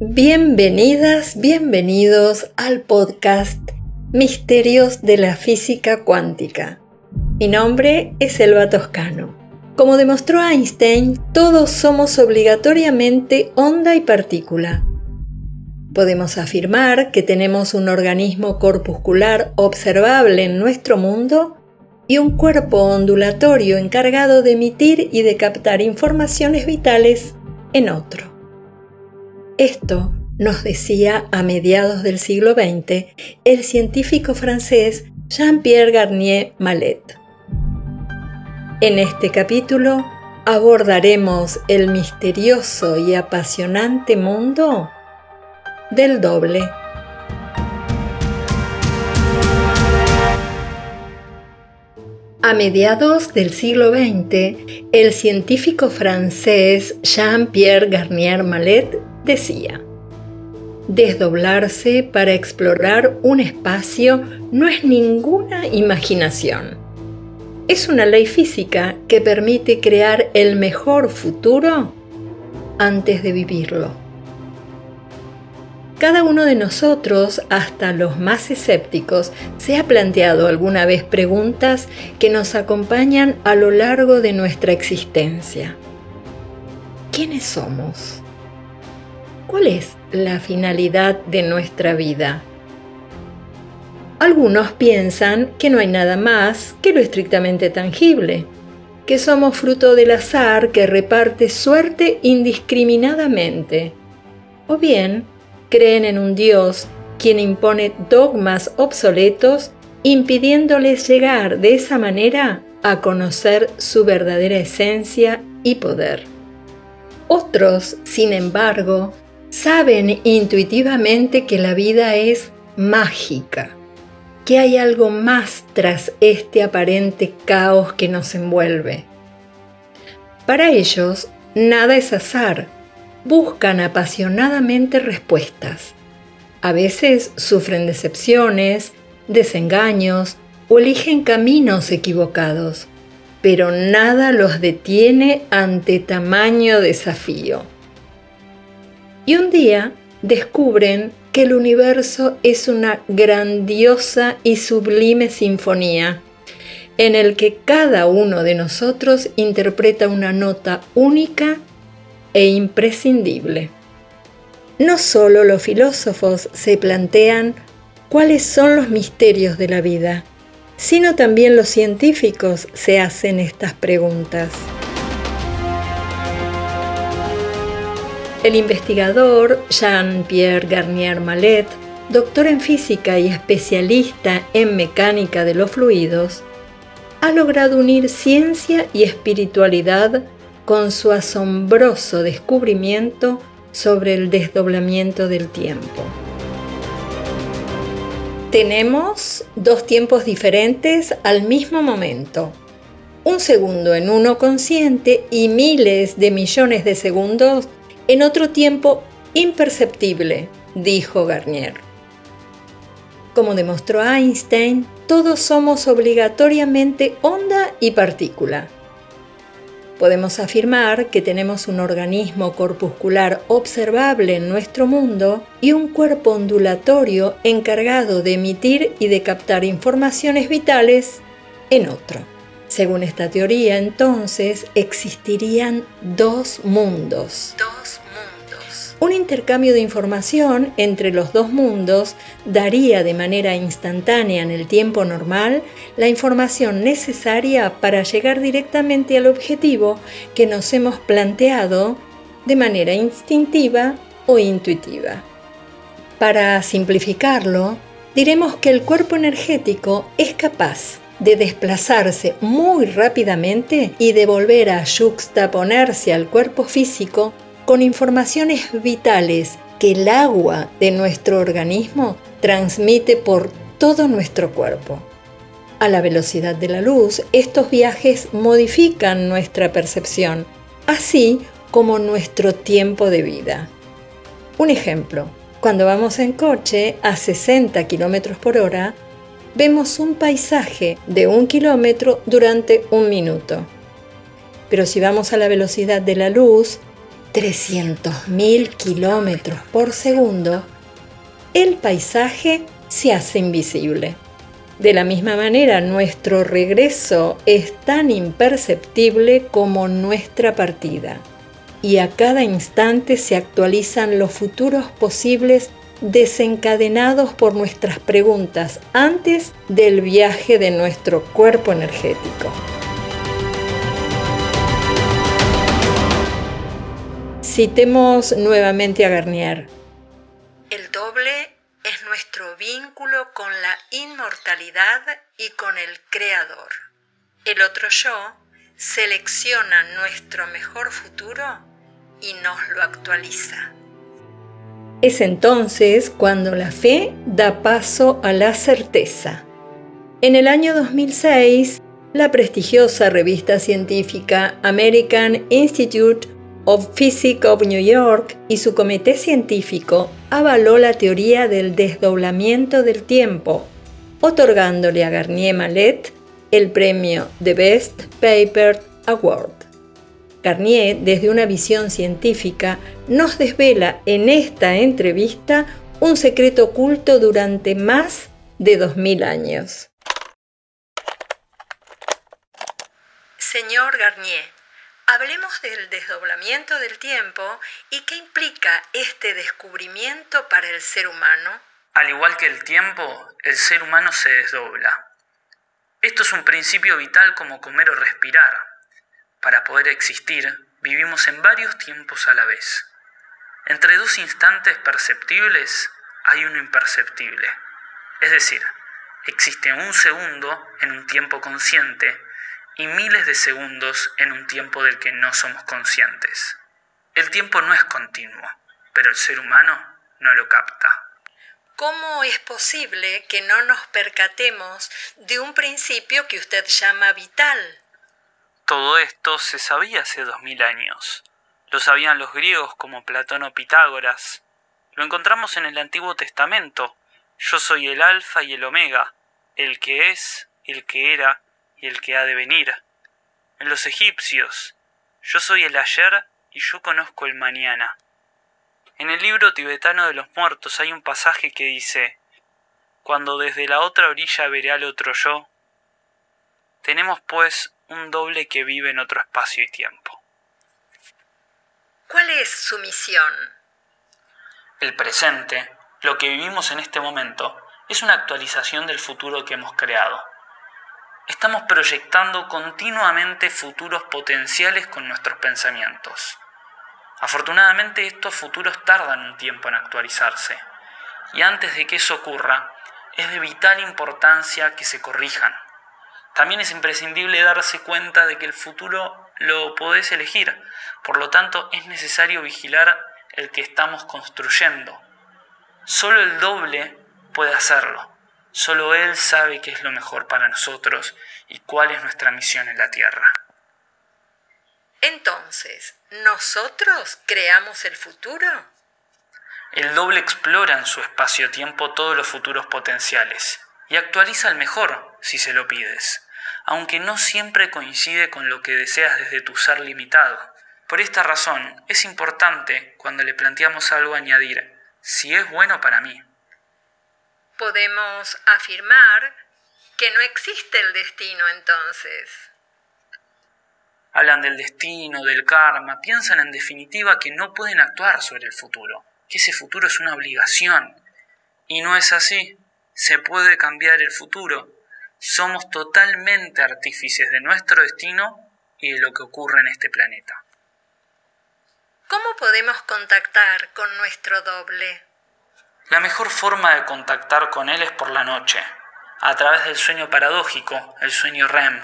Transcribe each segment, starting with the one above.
Bienvenidas, bienvenidos al podcast Misterios de la Física Cuántica. Mi nombre es Elba Toscano. Como demostró Einstein, todos somos obligatoriamente onda y partícula. Podemos afirmar que tenemos un organismo corpuscular observable en nuestro mundo y un cuerpo ondulatorio encargado de emitir y de captar informaciones vitales en otro. Esto nos decía a mediados del siglo XX el científico francés Jean-Pierre Garnier Mallet. En este capítulo abordaremos el misterioso y apasionante mundo del doble. A mediados del siglo XX, el científico francés Jean-Pierre Garnier Mallet decía, desdoblarse para explorar un espacio no es ninguna imaginación. Es una ley física que permite crear el mejor futuro antes de vivirlo. Cada uno de nosotros, hasta los más escépticos, se ha planteado alguna vez preguntas que nos acompañan a lo largo de nuestra existencia. ¿Quiénes somos? ¿Cuál es la finalidad de nuestra vida? Algunos piensan que no hay nada más que lo estrictamente tangible, que somos fruto del azar que reparte suerte indiscriminadamente, o bien creen en un Dios quien impone dogmas obsoletos impidiéndoles llegar de esa manera a conocer su verdadera esencia y poder. Otros, sin embargo, saben intuitivamente que la vida es mágica, que hay algo más tras este aparente caos que nos envuelve. Para ellos, nada es azar, buscan apasionadamente respuestas. A veces sufren decepciones, desengaños o eligen caminos equivocados, pero nada los detiene ante tamaño desafío y un día descubren que el universo es una grandiosa y sublime sinfonía en el que cada uno de nosotros interpreta una nota única e imprescindible. No solo los filósofos se plantean cuáles son los misterios de la vida, sino también los científicos se hacen estas preguntas. El investigador Jean-Pierre Garnier Mallet, doctor en física y especialista en mecánica de los fluidos, ha logrado unir ciencia y espiritualidad con su asombroso descubrimiento sobre el desdoblamiento del tiempo. Tenemos dos tiempos diferentes al mismo momento. Un segundo en uno consciente y miles de millones de segundos en otro tiempo imperceptible, dijo Garnier. Como demostró Einstein, todos somos obligatoriamente onda y partícula. Podemos afirmar que tenemos un organismo corpuscular observable en nuestro mundo y un cuerpo ondulatorio encargado de emitir y de captar informaciones vitales en otro. Según esta teoría, entonces existirían dos mundos. Dos mundos. Un intercambio de información entre los dos mundos daría de manera instantánea en el tiempo normal la información necesaria para llegar directamente al objetivo que nos hemos planteado de manera instintiva o intuitiva. Para simplificarlo, diremos que el cuerpo energético es capaz de desplazarse muy rápidamente y de volver a juxtaponerse al cuerpo físico con informaciones vitales que el agua de nuestro organismo transmite por todo nuestro cuerpo. A la velocidad de la luz, estos viajes modifican nuestra percepción, así como nuestro tiempo de vida. Un ejemplo, cuando vamos en coche a 60 km por hora, vemos un paisaje de un kilómetro durante un minuto. Pero si vamos a la velocidad de la luz, 300.000 kilómetros por segundo, el paisaje se hace invisible. De la misma manera, nuestro regreso es tan imperceptible como nuestra partida. Y a cada instante se actualizan los futuros posibles desencadenados por nuestras preguntas antes del viaje de nuestro cuerpo energético. Citemos nuevamente a Garnier. El doble es nuestro vínculo con la inmortalidad y con el Creador. El otro yo selecciona nuestro mejor futuro y nos lo actualiza. Es entonces cuando la fe da paso a la certeza. En el año 2006, la prestigiosa revista científica American Institute of Physics of New York y su comité científico avaló la teoría del desdoblamiento del tiempo, otorgándole a Garnier Mallet el premio The Best Paper Award. Garnier, desde una visión científica, nos desvela en esta entrevista un secreto oculto durante más de 2000 años. Señor Garnier, Hablemos del desdoblamiento del tiempo y qué implica este descubrimiento para el ser humano. Al igual que el tiempo, el ser humano se desdobla. Esto es un principio vital como comer o respirar. Para poder existir, vivimos en varios tiempos a la vez. Entre dos instantes perceptibles hay uno imperceptible. Es decir, existe un segundo en un tiempo consciente y miles de segundos en un tiempo del que no somos conscientes. El tiempo no es continuo, pero el ser humano no lo capta. ¿Cómo es posible que no nos percatemos de un principio que usted llama vital? Todo esto se sabía hace dos mil años. Lo sabían los griegos como Platón o Pitágoras. Lo encontramos en el Antiguo Testamento. Yo soy el Alfa y el Omega, el que es, el que era y el que ha de venir. En los egipcios, yo soy el ayer y yo conozco el mañana. En el libro tibetano de los muertos hay un pasaje que dice, Cuando desde la otra orilla veré al otro yo, tenemos pues un doble que vive en otro espacio y tiempo. ¿Cuál es su misión? El presente, lo que vivimos en este momento, es una actualización del futuro que hemos creado estamos proyectando continuamente futuros potenciales con nuestros pensamientos. Afortunadamente estos futuros tardan un tiempo en actualizarse, y antes de que eso ocurra, es de vital importancia que se corrijan. También es imprescindible darse cuenta de que el futuro lo podés elegir, por lo tanto es necesario vigilar el que estamos construyendo. Solo el doble puede hacerlo. Solo Él sabe qué es lo mejor para nosotros y cuál es nuestra misión en la tierra. Entonces, ¿nosotros creamos el futuro? El doble explora en su espacio-tiempo todos los futuros potenciales y actualiza el mejor si se lo pides, aunque no siempre coincide con lo que deseas desde tu ser limitado. Por esta razón, es importante cuando le planteamos algo añadir, si es bueno para mí podemos afirmar que no existe el destino entonces. Hablan del destino, del karma, piensan en definitiva que no pueden actuar sobre el futuro, que ese futuro es una obligación. Y no es así. Se puede cambiar el futuro. Somos totalmente artífices de nuestro destino y de lo que ocurre en este planeta. ¿Cómo podemos contactar con nuestro doble? La mejor forma de contactar con él es por la noche, a través del sueño paradójico, el sueño REM,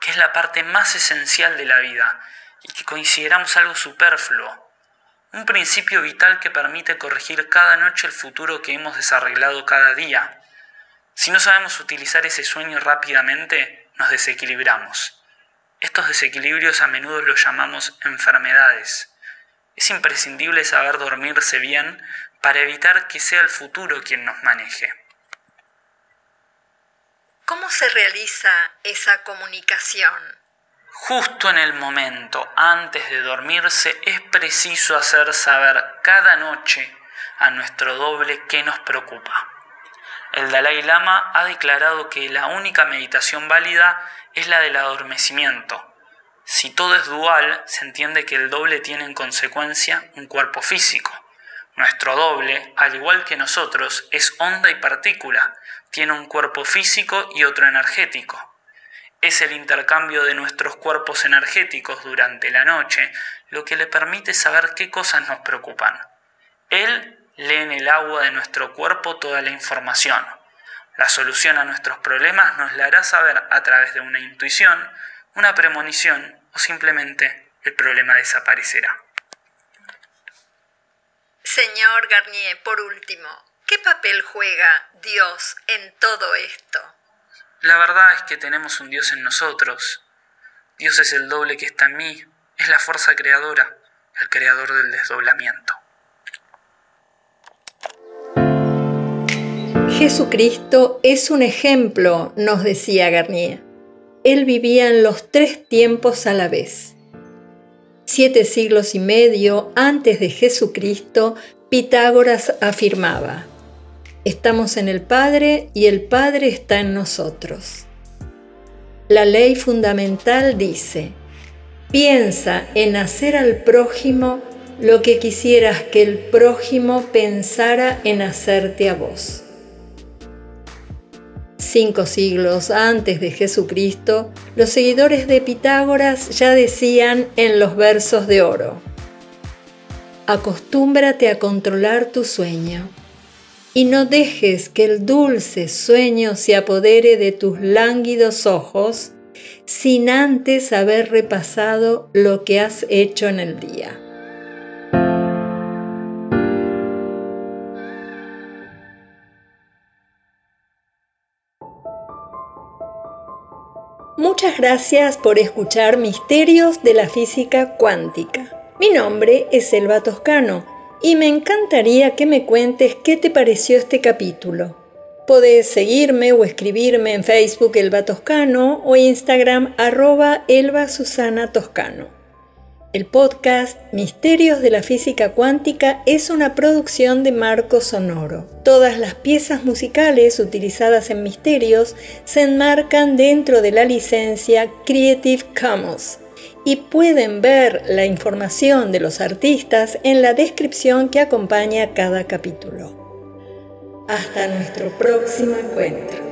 que es la parte más esencial de la vida y que consideramos algo superfluo, un principio vital que permite corregir cada noche el futuro que hemos desarreglado cada día. Si no sabemos utilizar ese sueño rápidamente, nos desequilibramos. Estos desequilibrios a menudo los llamamos enfermedades. Es imprescindible saber dormirse bien para evitar que sea el futuro quien nos maneje. ¿Cómo se realiza esa comunicación? Justo en el momento antes de dormirse es preciso hacer saber cada noche a nuestro doble qué nos preocupa. El Dalai Lama ha declarado que la única meditación válida es la del adormecimiento. Si todo es dual, se entiende que el doble tiene en consecuencia un cuerpo físico. Nuestro doble, al igual que nosotros, es onda y partícula, tiene un cuerpo físico y otro energético. Es el intercambio de nuestros cuerpos energéticos durante la noche lo que le permite saber qué cosas nos preocupan. Él lee en el agua de nuestro cuerpo toda la información. La solución a nuestros problemas nos la hará saber a través de una intuición, una premonición o simplemente el problema desaparecerá. Señor Garnier, por último, ¿qué papel juega Dios en todo esto? La verdad es que tenemos un Dios en nosotros. Dios es el doble que está en mí, es la fuerza creadora, el creador del desdoblamiento. Jesucristo es un ejemplo, nos decía Garnier. Él vivía en los tres tiempos a la vez. Siete siglos y medio antes de Jesucristo, Pitágoras afirmaba, estamos en el Padre y el Padre está en nosotros. La ley fundamental dice, piensa en hacer al prójimo lo que quisieras que el prójimo pensara en hacerte a vos cinco siglos antes de Jesucristo, los seguidores de Pitágoras ya decían en los versos de oro, acostúmbrate a controlar tu sueño y no dejes que el dulce sueño se apodere de tus lánguidos ojos sin antes haber repasado lo que has hecho en el día. Muchas gracias por escuchar Misterios de la Física Cuántica. Mi nombre es Elba Toscano y me encantaría que me cuentes qué te pareció este capítulo. Podés seguirme o escribirme en Facebook Elba Toscano o Instagram arroba Elba Susana Toscano. El podcast Misterios de la Física Cuántica es una producción de Marco Sonoro. Todas las piezas musicales utilizadas en Misterios se enmarcan dentro de la licencia Creative Commons y pueden ver la información de los artistas en la descripción que acompaña cada capítulo. Hasta nuestro próximo encuentro.